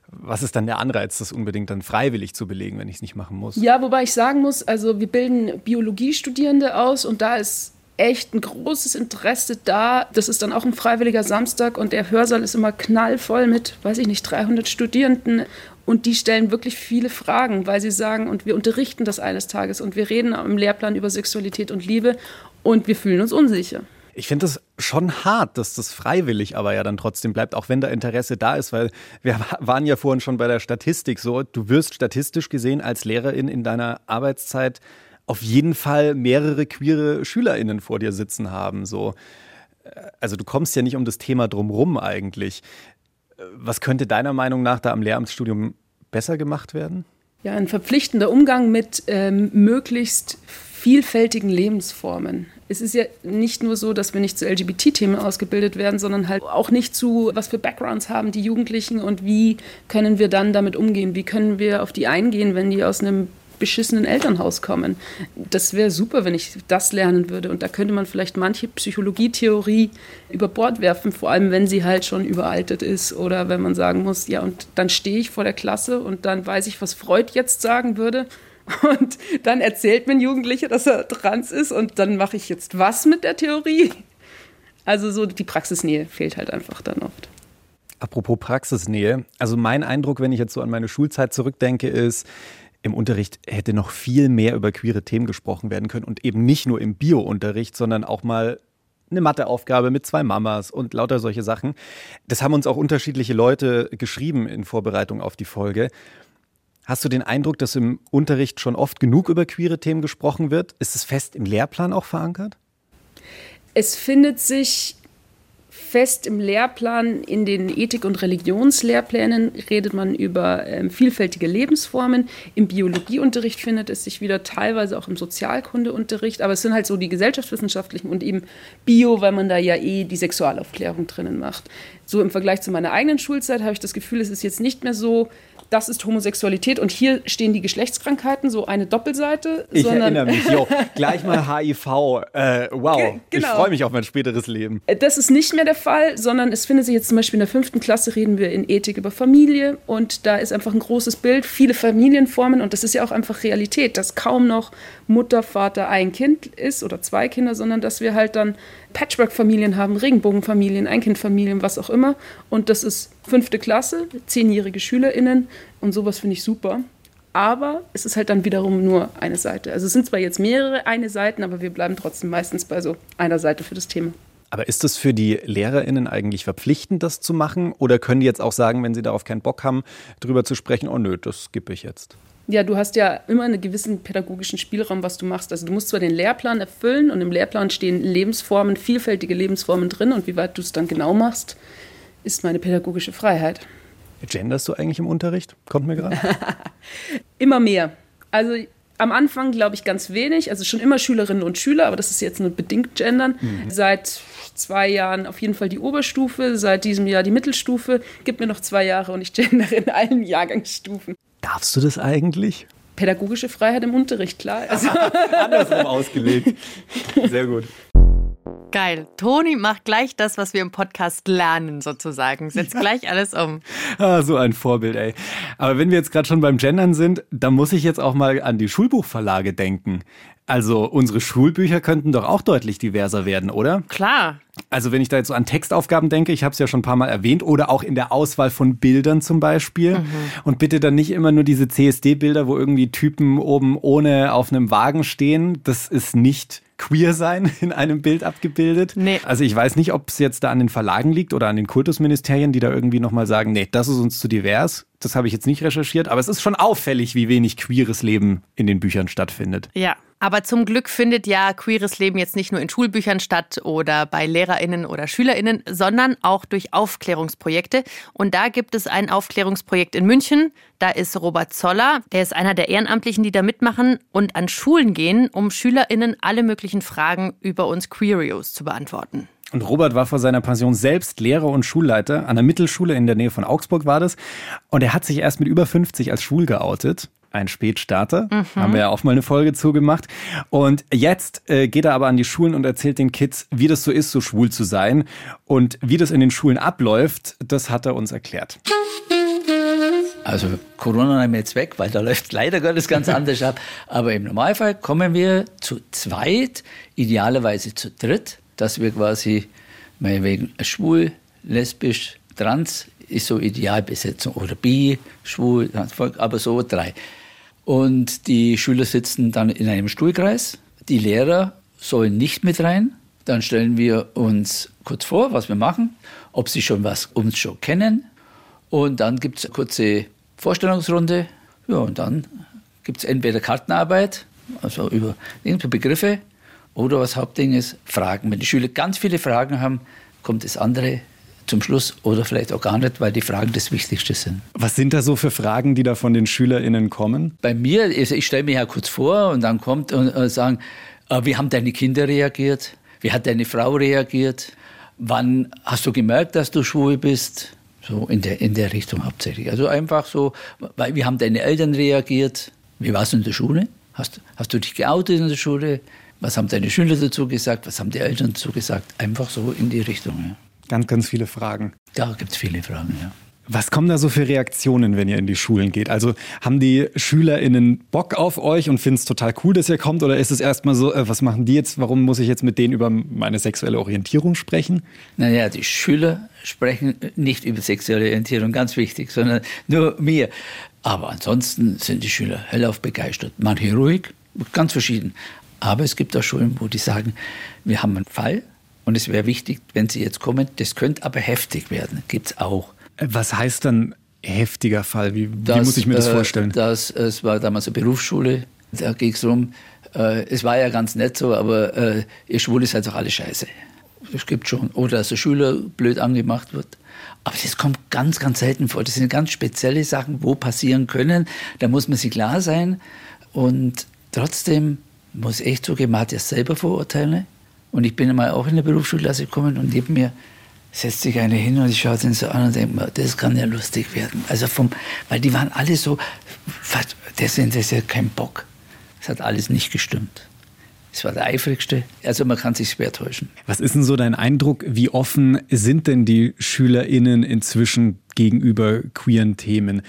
was ist dann der Anreiz, das unbedingt dann freiwillig zu belegen, wenn ich es nicht machen muss? Ja, wobei ich sagen muss, also wir bilden Biologiestudierende aus und da ist echt ein großes Interesse da. Das ist dann auch ein freiwilliger Samstag und der Hörsaal ist immer knallvoll mit, weiß ich nicht, 300 Studierenden. Und die stellen wirklich viele Fragen, weil sie sagen, und wir unterrichten das eines Tages und wir reden im Lehrplan über Sexualität und Liebe und wir fühlen uns unsicher. Ich finde es schon hart, dass das freiwillig aber ja dann trotzdem bleibt, auch wenn da Interesse da ist, weil wir waren ja vorhin schon bei der Statistik so, du wirst statistisch gesehen als Lehrerin in deiner Arbeitszeit auf jeden Fall mehrere queere SchülerInnen vor dir sitzen haben. So. Also du kommst ja nicht um das Thema drumrum eigentlich. Was könnte deiner Meinung nach da am Lehramtsstudium besser gemacht werden? Ja, ein verpflichtender Umgang mit ähm, möglichst vielfältigen Lebensformen. Es ist ja nicht nur so, dass wir nicht zu LGBT-Themen ausgebildet werden, sondern halt auch nicht zu, was für Backgrounds haben die Jugendlichen und wie können wir dann damit umgehen? Wie können wir auf die eingehen, wenn die aus einem beschissenen Elternhaus kommen. Das wäre super, wenn ich das lernen würde. Und da könnte man vielleicht manche Psychologietheorie über Bord werfen, vor allem wenn sie halt schon überaltet ist oder wenn man sagen muss, ja, und dann stehe ich vor der Klasse und dann weiß ich, was Freud jetzt sagen würde. Und dann erzählt mir ein Jugendlicher, dass er trans ist und dann mache ich jetzt was mit der Theorie. Also so die Praxisnähe fehlt halt einfach dann oft. Apropos Praxisnähe, also mein Eindruck, wenn ich jetzt so an meine Schulzeit zurückdenke, ist, im Unterricht hätte noch viel mehr über queere Themen gesprochen werden können und eben nicht nur im Bio-Unterricht, sondern auch mal eine Matheaufgabe mit zwei Mamas und lauter solche Sachen. Das haben uns auch unterschiedliche Leute geschrieben in Vorbereitung auf die Folge. Hast du den Eindruck, dass im Unterricht schon oft genug über queere Themen gesprochen wird? Ist es fest im Lehrplan auch verankert? Es findet sich fest im Lehrplan, in den Ethik- und Religionslehrplänen redet man über ähm, vielfältige Lebensformen. Im Biologieunterricht findet es sich wieder teilweise auch im Sozialkundeunterricht, aber es sind halt so die gesellschaftswissenschaftlichen und eben Bio, weil man da ja eh die Sexualaufklärung drinnen macht. So im Vergleich zu meiner eigenen Schulzeit habe ich das Gefühl, es ist jetzt nicht mehr so das ist Homosexualität und hier stehen die Geschlechtskrankheiten, so eine Doppelseite. Ich erinnere mich, jo, gleich mal HIV. Äh, wow, Ge genau. ich freue mich auf mein späteres Leben. Äh, das ist nicht mehr der Fall, sondern es findet sich jetzt zum Beispiel in der fünften Klasse reden wir in Ethik über Familie und da ist einfach ein großes Bild, viele Familienformen und das ist ja auch einfach Realität, dass kaum noch Mutter, Vater, ein Kind ist oder zwei Kinder, sondern dass wir halt dann Patchwork-Familien haben, Regenbogenfamilien, Einkindfamilien, was auch immer. Und das ist fünfte Klasse, zehnjährige SchülerInnen und sowas finde ich super. Aber es ist halt dann wiederum nur eine Seite. Also es sind zwar jetzt mehrere eine Seiten, aber wir bleiben trotzdem meistens bei so einer Seite für das Thema. Aber ist es für die LehrerInnen eigentlich verpflichtend, das zu machen? Oder können die jetzt auch sagen, wenn sie darauf keinen Bock haben, darüber zu sprechen, oh nö, das skippe ich jetzt? Ja, du hast ja immer einen gewissen pädagogischen Spielraum, was du machst. Also du musst zwar den Lehrplan erfüllen und im Lehrplan stehen Lebensformen, vielfältige Lebensformen drin und wie weit du es dann genau machst, ist meine pädagogische Freiheit. Genderst du eigentlich im Unterricht? Kommt mir gerade. immer mehr. Also am Anfang glaube ich ganz wenig, also schon immer Schülerinnen und Schüler, aber das ist jetzt nur bedingt gendern. Mhm. Seit zwei Jahren auf jeden Fall die Oberstufe, seit diesem Jahr die Mittelstufe. Gibt mir noch zwei Jahre und ich gendere in allen Jahrgangsstufen. Darfst du das eigentlich? Pädagogische Freiheit im Unterricht, klar. Also. Andersrum ausgelegt. Sehr gut. Geil. Toni macht gleich das, was wir im Podcast lernen, sozusagen. Setzt ja. gleich alles um. Ah, so ein Vorbild, ey. Aber wenn wir jetzt gerade schon beim Gendern sind, dann muss ich jetzt auch mal an die Schulbuchverlage denken. Also unsere Schulbücher könnten doch auch deutlich diverser werden, oder? Klar. Also wenn ich da jetzt so an Textaufgaben denke, ich habe es ja schon ein paar Mal erwähnt, oder auch in der Auswahl von Bildern zum Beispiel. Mhm. Und bitte dann nicht immer nur diese CSD-Bilder, wo irgendwie Typen oben ohne auf einem Wagen stehen. Das ist nicht queer sein in einem Bild abgebildet. Nee. Also ich weiß nicht, ob es jetzt da an den Verlagen liegt oder an den Kultusministerien, die da irgendwie nochmal sagen, nee, das ist uns zu divers. Das habe ich jetzt nicht recherchiert, aber es ist schon auffällig, wie wenig queeres Leben in den Büchern stattfindet. Ja, aber zum Glück findet ja queeres Leben jetzt nicht nur in Schulbüchern statt oder bei Lehrerinnen oder Schülerinnen, sondern auch durch Aufklärungsprojekte. Und da gibt es ein Aufklärungsprojekt in München. Da ist Robert Zoller, der ist einer der Ehrenamtlichen, die da mitmachen und an Schulen gehen, um Schülerinnen alle möglichen Fragen über uns Queerios zu beantworten. Und Robert war vor seiner Pension selbst Lehrer und Schulleiter an der Mittelschule in der Nähe von Augsburg war das. Und er hat sich erst mit über 50 als schwul geoutet ein Spätstarter. Mhm. Haben wir ja auch mal eine Folge zugemacht. Und jetzt äh, geht er aber an die Schulen und erzählt den Kids, wie das so ist, so schwul zu sein. Und wie das in den Schulen abläuft, das hat er uns erklärt. Also Corona nehmen wir jetzt weg, weil da läuft leider Gottes ganz anders ab. Aber im Normalfall kommen wir zu zweit, idealerweise zu dritt, dass wir quasi meinetwegen schwul, lesbisch, trans ist so Idealbesetzung oder bi, schwul, aber so drei. Und die Schüler sitzen dann in einem Stuhlkreis. Die Lehrer sollen nicht mit rein. Dann stellen wir uns kurz vor, was wir machen, ob sie schon was uns schon kennen. Und dann gibt es eine kurze Vorstellungsrunde. Ja, und dann gibt es entweder Kartenarbeit, also über Begriffe, oder was Hauptding ist, Fragen. Wenn die Schüler ganz viele Fragen haben, kommt das andere zum Schluss oder vielleicht auch gar nicht, weil die Fragen das Wichtigste sind. Was sind da so für Fragen, die da von den SchülerInnen kommen? Bei mir, ich stelle mich ja kurz vor und dann kommt und äh, sagen, äh, wie haben deine Kinder reagiert? Wie hat deine Frau reagiert? Wann hast du gemerkt, dass du schwul bist? So in der, in der Richtung hauptsächlich. Also einfach so, weil, wie haben deine Eltern reagiert? Wie warst du in der Schule? Hast, hast du dich geoutet in der Schule? Was haben deine Schüler dazu gesagt? Was haben die Eltern dazu gesagt? Einfach so in die Richtung. Ja. Ganz, ganz viele Fragen. Da gibt es viele Fragen, ja. Was kommen da so für Reaktionen, wenn ihr in die Schulen geht? Also haben die SchülerInnen Bock auf euch und finden es total cool, dass ihr kommt? Oder ist es erstmal so, äh, was machen die jetzt? Warum muss ich jetzt mit denen über meine sexuelle Orientierung sprechen? Naja, die Schüler sprechen nicht über sexuelle Orientierung, ganz wichtig, sondern nur mir. Aber ansonsten sind die Schüler hellauf begeistert. Manche ruhig, ganz verschieden. Aber es gibt auch Schulen, wo die sagen, wir haben einen Fall und es wäre wichtig, wenn Sie jetzt kommen, das könnte aber heftig werden. Gibt es auch. Was heißt dann heftiger Fall? Wie, das, wie muss ich mir das äh, vorstellen? Das, es war damals eine Berufsschule, da ging es darum, äh, es war ja ganz nett so, aber äh, ihr Schwul ist halt auch alles scheiße. Es gibt schon. Oder dass der Schüler blöd angemacht wird. Aber das kommt ganz, ganz selten vor. Das sind ganz spezielle Sachen, wo passieren können. Da muss man sich klar sein. Und trotzdem muss echt zugeben, man hat ja selber Vorurteile. Und ich bin einmal auch in der Berufsschulklasse gekommen und neben mir setzt sich eine hin und ich schaue den so an und denke mir, das kann ja lustig werden. Also vom, weil die waren alle so, das sind ja kein Bock. Es hat alles nicht gestimmt. Es war der eifrigste. Also man kann sich schwer täuschen. Was ist denn so dein Eindruck? Wie offen sind denn die SchülerInnen inzwischen gegenüber queeren Themen?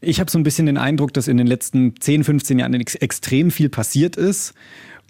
Ich habe so ein bisschen den Eindruck, dass in den letzten 10, 15 Jahren ex extrem viel passiert ist.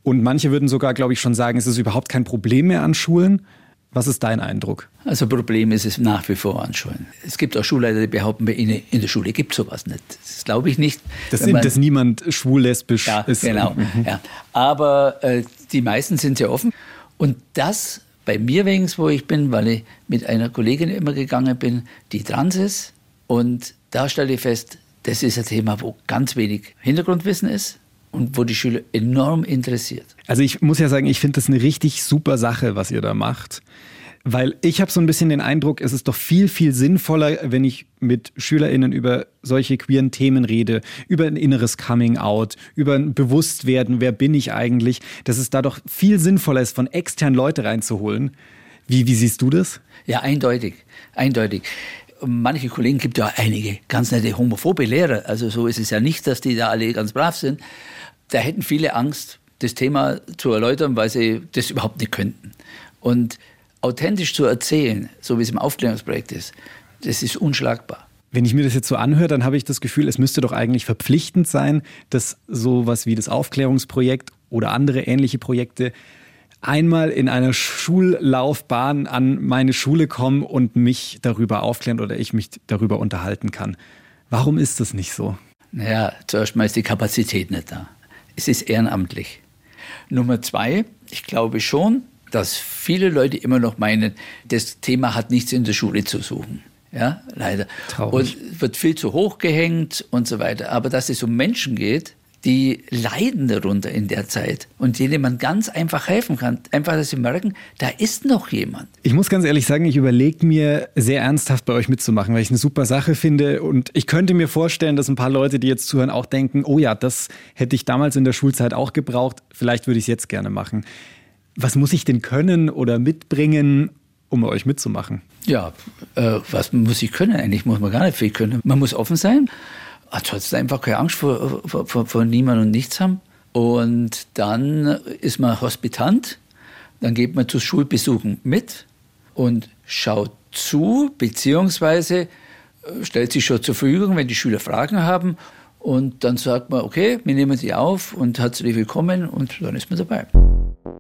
Und manche würden sogar, glaube ich, schon sagen, es ist überhaupt kein Problem mehr an Schulen. Was ist dein Eindruck? Also Problem ist es nach wie vor an Schulen. Es gibt auch Schulleiter, die behaupten, ihnen in der Schule gibt es sowas nicht. Das glaube ich nicht. Das sind, dass niemand schwul-lesbisch ja, ist. Genau. Mhm. Ja. Aber äh, die meisten sind sehr offen. Und das bei mir wenigstens, wo ich bin, weil ich mit einer Kollegin immer gegangen bin, die trans ist. Und da stelle ich fest, das ist ein Thema, wo ganz wenig Hintergrundwissen ist und wo die Schüler enorm interessiert. Also ich muss ja sagen, ich finde das eine richtig super Sache, was ihr da macht. Weil ich habe so ein bisschen den Eindruck, es ist doch viel, viel sinnvoller, wenn ich mit SchülerInnen über solche queeren Themen rede, über ein inneres Coming-out, über ein Bewusstwerden, wer bin ich eigentlich, dass es da doch viel sinnvoller ist, von extern Leute reinzuholen. Wie, wie siehst du das? Ja, eindeutig, eindeutig manche Kollegen gibt ja einige ganz nette homophobe Lehrer. Also so ist es ja nicht, dass die da alle ganz brav sind. Da hätten viele Angst, das Thema zu erläutern, weil sie das überhaupt nicht könnten. Und authentisch zu erzählen, so wie es im Aufklärungsprojekt ist, das ist unschlagbar. Wenn ich mir das jetzt so anhöre, dann habe ich das Gefühl, es müsste doch eigentlich verpflichtend sein, dass sowas wie das Aufklärungsprojekt oder andere ähnliche Projekte einmal in einer Schullaufbahn an meine Schule kommen und mich darüber aufklären oder ich mich darüber unterhalten kann. Warum ist das nicht so? Naja, zuerst mal ist die Kapazität nicht da. Es ist ehrenamtlich. Nummer zwei, ich glaube schon, dass viele Leute immer noch meinen, das Thema hat nichts in der Schule zu suchen. Ja, leider. Traurig. Und wird viel zu hoch gehängt und so weiter. Aber dass es um Menschen geht, die leiden darunter in der Zeit und denen man ganz einfach helfen kann. Einfach, dass sie merken, da ist noch jemand. Ich muss ganz ehrlich sagen, ich überlege mir sehr ernsthaft bei euch mitzumachen, weil ich eine super Sache finde und ich könnte mir vorstellen, dass ein paar Leute, die jetzt zuhören, auch denken, oh ja, das hätte ich damals in der Schulzeit auch gebraucht, vielleicht würde ich es jetzt gerne machen. Was muss ich denn können oder mitbringen, um bei euch mitzumachen? Ja, äh, was muss ich können? Eigentlich muss man gar nicht viel können. Man muss offen sein, ansonsten einfach keine Angst vor, vor, vor, vor niemand und nichts haben. Und dann ist man Hospitant, dann geht man zu Schulbesuchen mit und schaut zu, beziehungsweise äh, stellt sich schon zur Verfügung, wenn die Schüler Fragen haben. Und dann sagt man, okay, wir nehmen sie auf und herzlich willkommen und dann ist man dabei.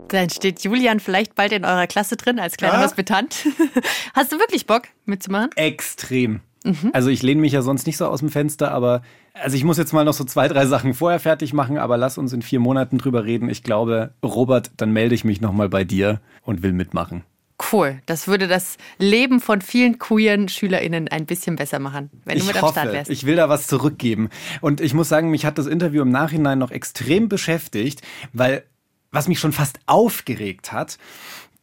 Dann steht Julian vielleicht bald in eurer Klasse drin als kleiner ja. Hospitant. Hast du wirklich Bock mitzumachen? Extrem. Mhm. Also ich lehne mich ja sonst nicht so aus dem Fenster, aber also ich muss jetzt mal noch so zwei, drei Sachen vorher fertig machen, aber lass uns in vier Monaten drüber reden. Ich glaube, Robert, dann melde ich mich nochmal bei dir und will mitmachen. Cool. Das würde das Leben von vielen queeren SchülerInnen ein bisschen besser machen, wenn du ich mit hoffe, am Start wärst. Ich will da was zurückgeben. Und ich muss sagen, mich hat das Interview im Nachhinein noch extrem beschäftigt, weil was mich schon fast aufgeregt hat,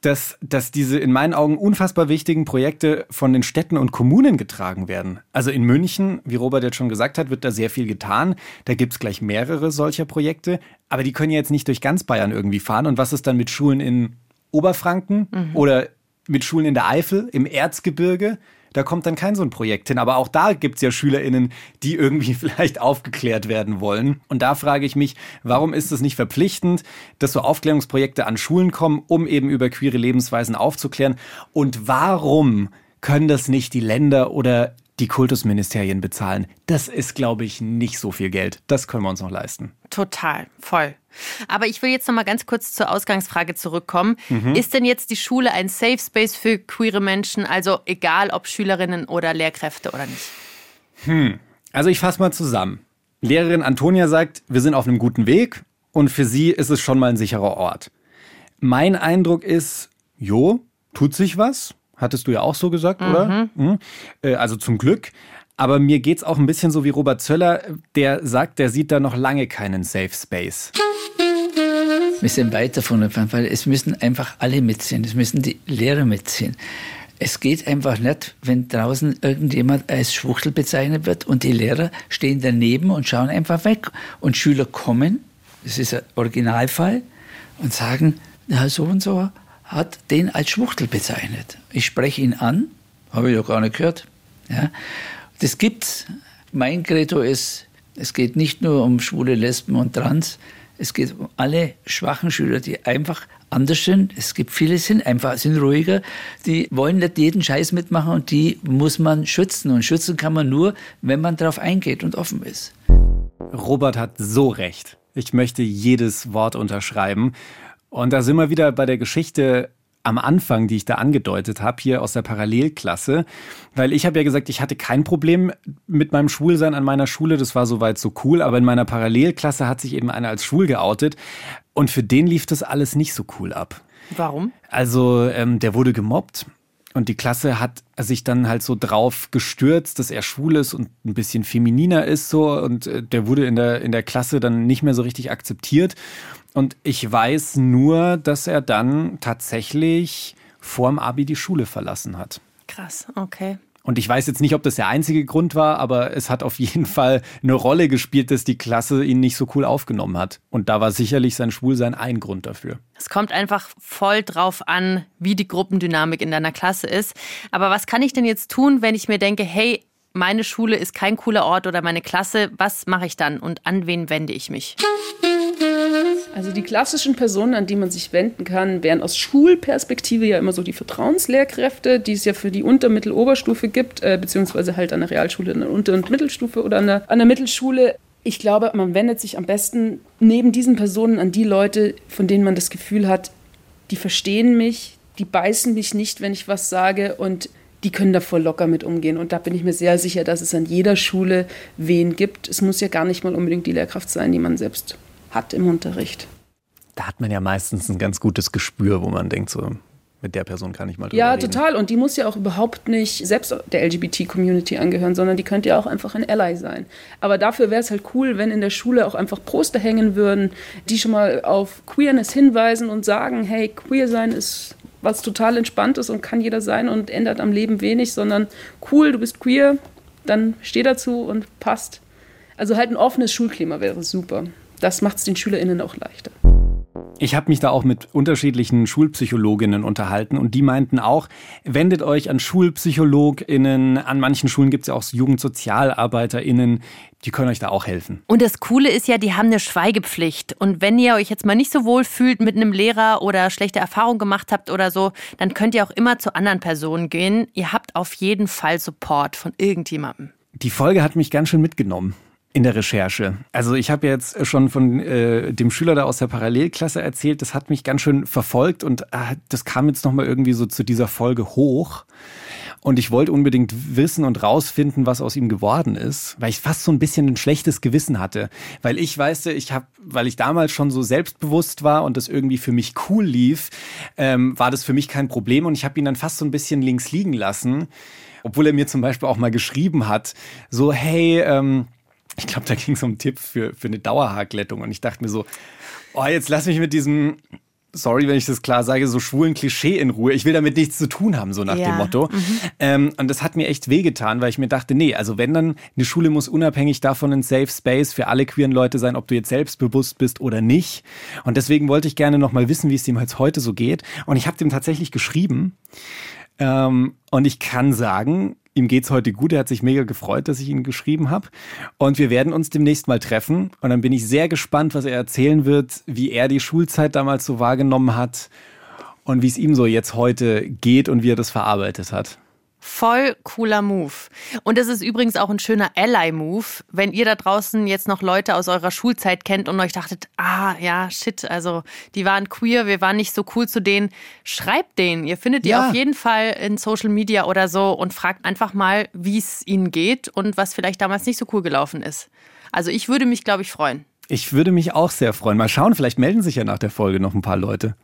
dass, dass diese in meinen Augen unfassbar wichtigen Projekte von den Städten und Kommunen getragen werden. Also in München, wie Robert jetzt schon gesagt hat, wird da sehr viel getan. Da gibt es gleich mehrere solcher Projekte. Aber die können ja jetzt nicht durch ganz Bayern irgendwie fahren. Und was ist dann mit Schulen in Oberfranken mhm. oder mit Schulen in der Eifel, im Erzgebirge? Da kommt dann kein so ein Projekt hin. Aber auch da gibt es ja SchülerInnen, die irgendwie vielleicht aufgeklärt werden wollen. Und da frage ich mich, warum ist es nicht verpflichtend, dass so Aufklärungsprojekte an Schulen kommen, um eben über queere Lebensweisen aufzuklären? Und warum können das nicht die Länder oder die Kultusministerien bezahlen. Das ist, glaube ich, nicht so viel Geld. Das können wir uns noch leisten. Total, voll. Aber ich will jetzt noch mal ganz kurz zur Ausgangsfrage zurückkommen. Mhm. Ist denn jetzt die Schule ein Safe Space für queere Menschen, also egal ob Schülerinnen oder Lehrkräfte oder nicht? Hm. Also ich fasse mal zusammen. Lehrerin Antonia sagt, wir sind auf einem guten Weg und für sie ist es schon mal ein sicherer Ort. Mein Eindruck ist, jo, tut sich was. Hattest du ja auch so gesagt, mhm. oder? Mhm. Äh, also zum Glück. Aber mir geht's auch ein bisschen so wie Robert Zöller, der sagt, der sieht da noch lange keinen Safe Space. Wir sind weit davon entfernt, weil es müssen einfach alle mitziehen. Es müssen die Lehrer mitziehen. Es geht einfach nicht, wenn draußen irgendjemand als Schwuchtel bezeichnet wird und die Lehrer stehen daneben und schauen einfach weg. Und Schüler kommen, das ist ein Originalfall, und sagen, ja, so und so hat den als Schwuchtel bezeichnet. Ich spreche ihn an, habe ich ja gar nicht gehört. Ja. Das gibt's. Mein Credo ist, es geht nicht nur um schwule Lesben und Trans, es geht um alle schwachen Schüler, die einfach anders sind. Es gibt viele, sind einfach, sind ruhiger, die wollen nicht jeden Scheiß mitmachen und die muss man schützen. Und schützen kann man nur, wenn man darauf eingeht und offen ist. Robert hat so recht. Ich möchte jedes Wort unterschreiben. Und da sind wir wieder bei der Geschichte am Anfang, die ich da angedeutet habe, hier aus der Parallelklasse, weil ich habe ja gesagt, ich hatte kein Problem mit meinem Schwulsein an meiner Schule, das war soweit so cool, aber in meiner Parallelklasse hat sich eben einer als schwul geoutet. Und für den lief das alles nicht so cool ab. Warum? Also ähm, der wurde gemobbt. Und die Klasse hat sich dann halt so drauf gestürzt, dass er schwul ist und ein bisschen femininer ist so. Und äh, der wurde in der in der Klasse dann nicht mehr so richtig akzeptiert und ich weiß nur, dass er dann tatsächlich vorm Abi die Schule verlassen hat. Krass, okay. Und ich weiß jetzt nicht, ob das der einzige Grund war, aber es hat auf jeden Fall eine Rolle gespielt, dass die Klasse ihn nicht so cool aufgenommen hat. Und da war sicherlich sein Schwulsein ein Grund dafür. Es kommt einfach voll drauf an, wie die Gruppendynamik in deiner Klasse ist. Aber was kann ich denn jetzt tun, wenn ich mir denke, hey, meine Schule ist kein cooler Ort oder meine Klasse, was mache ich dann und an wen wende ich mich? Also die klassischen Personen, an die man sich wenden kann, wären aus Schulperspektive ja immer so die Vertrauenslehrkräfte, die es ja für die Unter-, Mittel-, Oberstufe gibt, äh, beziehungsweise halt an der Realschule, an der Unter- und Mittelstufe oder an der, an der Mittelschule. Ich glaube, man wendet sich am besten neben diesen Personen an die Leute, von denen man das Gefühl hat, die verstehen mich, die beißen mich nicht, wenn ich was sage und die können da voll locker mit umgehen. Und da bin ich mir sehr sicher, dass es an jeder Schule wen gibt. Es muss ja gar nicht mal unbedingt die Lehrkraft sein, die man selbst hat im Unterricht. Da hat man ja meistens ein ganz gutes Gespür, wo man denkt, so mit der Person kann ich mal drüber Ja, reden. total. Und die muss ja auch überhaupt nicht selbst der LGBT-Community angehören, sondern die könnte ja auch einfach ein Ally sein. Aber dafür wäre es halt cool, wenn in der Schule auch einfach Poster hängen würden, die schon mal auf Queerness hinweisen und sagen, hey, queer sein ist was total entspannt ist und kann jeder sein und ändert am Leben wenig, sondern cool, du bist queer, dann steh dazu und passt. Also halt ein offenes Schulklima wäre super. Das macht es den SchülerInnen auch leichter. Ich habe mich da auch mit unterschiedlichen Schulpsychologinnen unterhalten und die meinten auch, wendet euch an Schulpsychologinnen, an manchen Schulen gibt es ja auch Jugendsozialarbeiterinnen, die können euch da auch helfen. Und das Coole ist ja, die haben eine Schweigepflicht. Und wenn ihr euch jetzt mal nicht so wohl fühlt mit einem Lehrer oder schlechte Erfahrungen gemacht habt oder so, dann könnt ihr auch immer zu anderen Personen gehen. Ihr habt auf jeden Fall Support von irgendjemandem. Die Folge hat mich ganz schön mitgenommen in der Recherche. Also ich habe jetzt schon von äh, dem Schüler da aus der Parallelklasse erzählt, das hat mich ganz schön verfolgt und äh, das kam jetzt nochmal irgendwie so zu dieser Folge hoch. Und ich wollte unbedingt wissen und rausfinden, was aus ihm geworden ist, weil ich fast so ein bisschen ein schlechtes Gewissen hatte. Weil ich weißt ich habe, weil ich damals schon so selbstbewusst war und das irgendwie für mich cool lief, ähm, war das für mich kein Problem und ich habe ihn dann fast so ein bisschen links liegen lassen. Obwohl er mir zum Beispiel auch mal geschrieben hat, so, hey, ähm, ich glaube, da ging es um einen Tipp für, für eine Dauerhaarglättung. Und ich dachte mir so, oh, jetzt lass mich mit diesem, sorry, wenn ich das klar sage, so schwulen Klischee in Ruhe. Ich will damit nichts zu tun haben, so nach ja. dem Motto. Mhm. Ähm, und das hat mir echt wehgetan, weil ich mir dachte, nee, also wenn dann, eine Schule muss unabhängig davon ein Safe Space für alle queeren Leute sein, ob du jetzt selbstbewusst bist oder nicht. Und deswegen wollte ich gerne nochmal wissen, wie es dem jetzt heute so geht. Und ich habe dem tatsächlich geschrieben. Ähm, und ich kann sagen, Ihm geht's heute gut. Er hat sich mega gefreut, dass ich ihn geschrieben habe. Und wir werden uns demnächst mal treffen. Und dann bin ich sehr gespannt, was er erzählen wird, wie er die Schulzeit damals so wahrgenommen hat und wie es ihm so jetzt heute geht und wie er das verarbeitet hat. Voll cooler Move. Und es ist übrigens auch ein schöner Ally-Move, wenn ihr da draußen jetzt noch Leute aus eurer Schulzeit kennt und euch dachtet, ah ja, shit, also die waren queer, wir waren nicht so cool zu denen. Schreibt denen. Ihr findet die Ja. auf jeden Fall in Social Media oder so und fragt einfach mal, wie es ihnen geht und was vielleicht damals nicht so cool gelaufen ist. Also ich würde mich, glaube ich, freuen. Ich würde mich auch sehr freuen. Mal schauen, vielleicht melden sich ja nach der Folge noch ein paar Leute.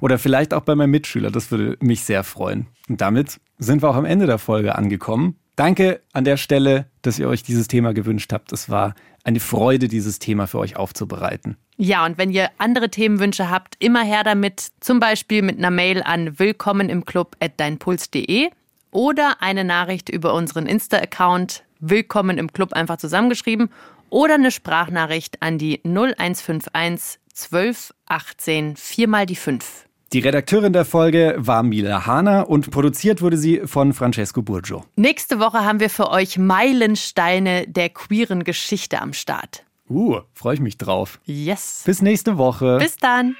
Oder vielleicht auch bei meinem Mitschüler. Das würde mich sehr freuen. Und damit sind wir auch am Ende der Folge angekommen. Danke an der Stelle, dass ihr euch dieses Thema gewünscht habt. Es war eine Freude, dieses Thema für euch aufzubereiten. Ja, und wenn ihr andere Themenwünsche habt, immer her damit. Zum Beispiel mit einer Mail an willkommen im Club at deinpuls.de oder eine Nachricht über unseren Insta-Account willkommen im Club einfach zusammengeschrieben oder eine Sprachnachricht an die 0151 12 18 4 mal die 5. Die Redakteurin der Folge war Mila Hahner und produziert wurde sie von Francesco Burgio. Nächste Woche haben wir für euch Meilensteine der queeren Geschichte am Start. Uh, freue ich mich drauf. Yes. Bis nächste Woche. Bis dann.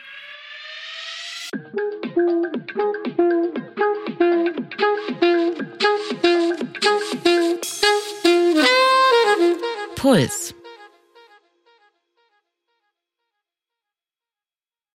Puls.